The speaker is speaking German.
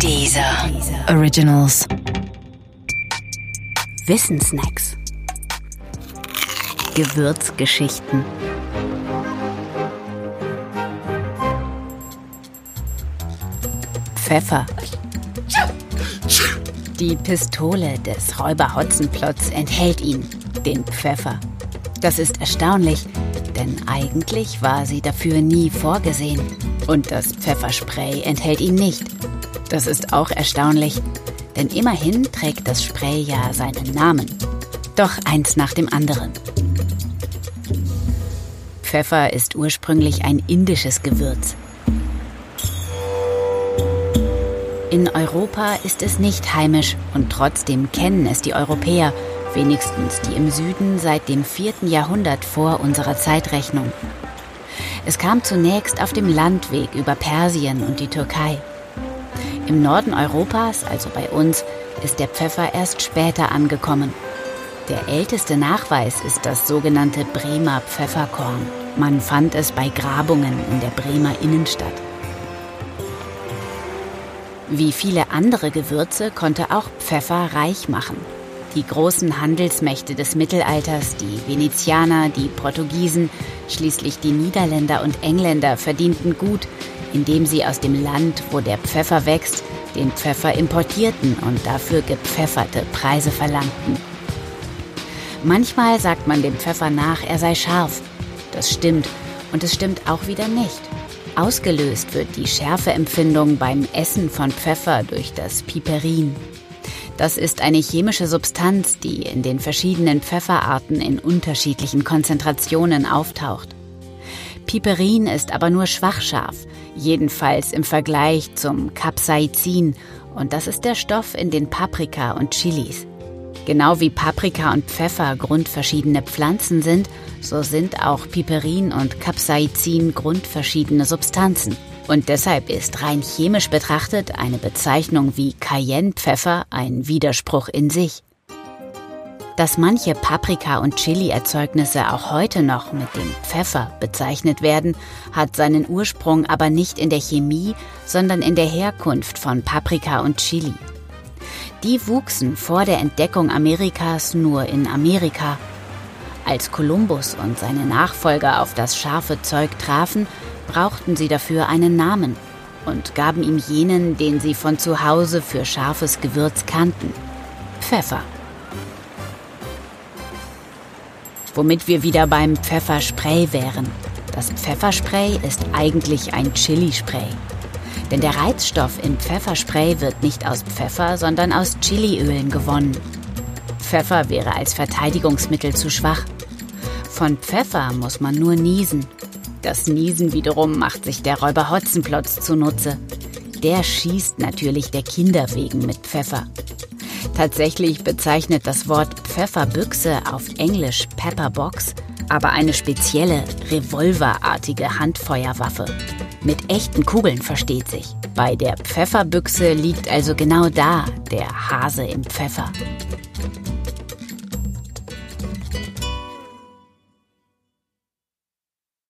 Dieser Originals. Wissensnacks. Gewürzgeschichten. Pfeffer. Die Pistole des Räuber Hotzenplotz enthält ihn, den Pfeffer. Das ist erstaunlich, denn eigentlich war sie dafür nie vorgesehen. Und das Pfefferspray enthält ihn nicht. Das ist auch erstaunlich, denn immerhin trägt das Spray ja seinen Namen. Doch eins nach dem anderen. Pfeffer ist ursprünglich ein indisches Gewürz. In Europa ist es nicht heimisch und trotzdem kennen es die Europäer, wenigstens die im Süden seit dem 4. Jahrhundert vor unserer Zeitrechnung. Es kam zunächst auf dem Landweg über Persien und die Türkei. Im Norden Europas, also bei uns, ist der Pfeffer erst später angekommen. Der älteste Nachweis ist das sogenannte Bremer Pfefferkorn. Man fand es bei Grabungen in der Bremer Innenstadt. Wie viele andere Gewürze konnte auch Pfeffer reich machen. Die großen Handelsmächte des Mittelalters, die Venezianer, die Portugiesen, schließlich die Niederländer und Engländer verdienten gut, indem sie aus dem Land, wo der Pfeffer wächst, den Pfeffer importierten und dafür gepfefferte Preise verlangten. Manchmal sagt man dem Pfeffer nach, er sei scharf. Das stimmt und es stimmt auch wieder nicht. Ausgelöst wird die Schärfeempfindung beim Essen von Pfeffer durch das Piperin. Das ist eine chemische Substanz, die in den verschiedenen Pfefferarten in unterschiedlichen Konzentrationen auftaucht. Piperin ist aber nur schwach scharf, jedenfalls im Vergleich zum Capsaicin, und das ist der Stoff in den Paprika und Chilis. Genau wie Paprika und Pfeffer grundverschiedene Pflanzen sind, so sind auch Piperin und Capsaicin grundverschiedene Substanzen. Und deshalb ist rein chemisch betrachtet eine Bezeichnung wie Cayennepfeffer ein Widerspruch in sich. Dass manche Paprika- und Chili-Erzeugnisse auch heute noch mit dem Pfeffer bezeichnet werden, hat seinen Ursprung aber nicht in der Chemie, sondern in der Herkunft von Paprika und Chili. Die wuchsen vor der Entdeckung Amerikas nur in Amerika. Als Kolumbus und seine Nachfolger auf das scharfe Zeug trafen, brauchten sie dafür einen Namen und gaben ihm jenen, den sie von zu Hause für scharfes Gewürz kannten. Pfeffer. Womit wir wieder beim Pfefferspray wären. Das Pfefferspray ist eigentlich ein Chilispray. Denn der Reizstoff im Pfefferspray wird nicht aus Pfeffer, sondern aus Chiliölen gewonnen. Pfeffer wäre als Verteidigungsmittel zu schwach. Von Pfeffer muss man nur niesen. Das Niesen wiederum macht sich der Räuber Hotzenplotz zunutze. Der schießt natürlich der Kinder wegen mit Pfeffer. Tatsächlich bezeichnet das Wort Pfefferbüchse auf Englisch Pepperbox aber eine spezielle, revolverartige Handfeuerwaffe. Mit echten Kugeln versteht sich. Bei der Pfefferbüchse liegt also genau da der Hase im Pfeffer.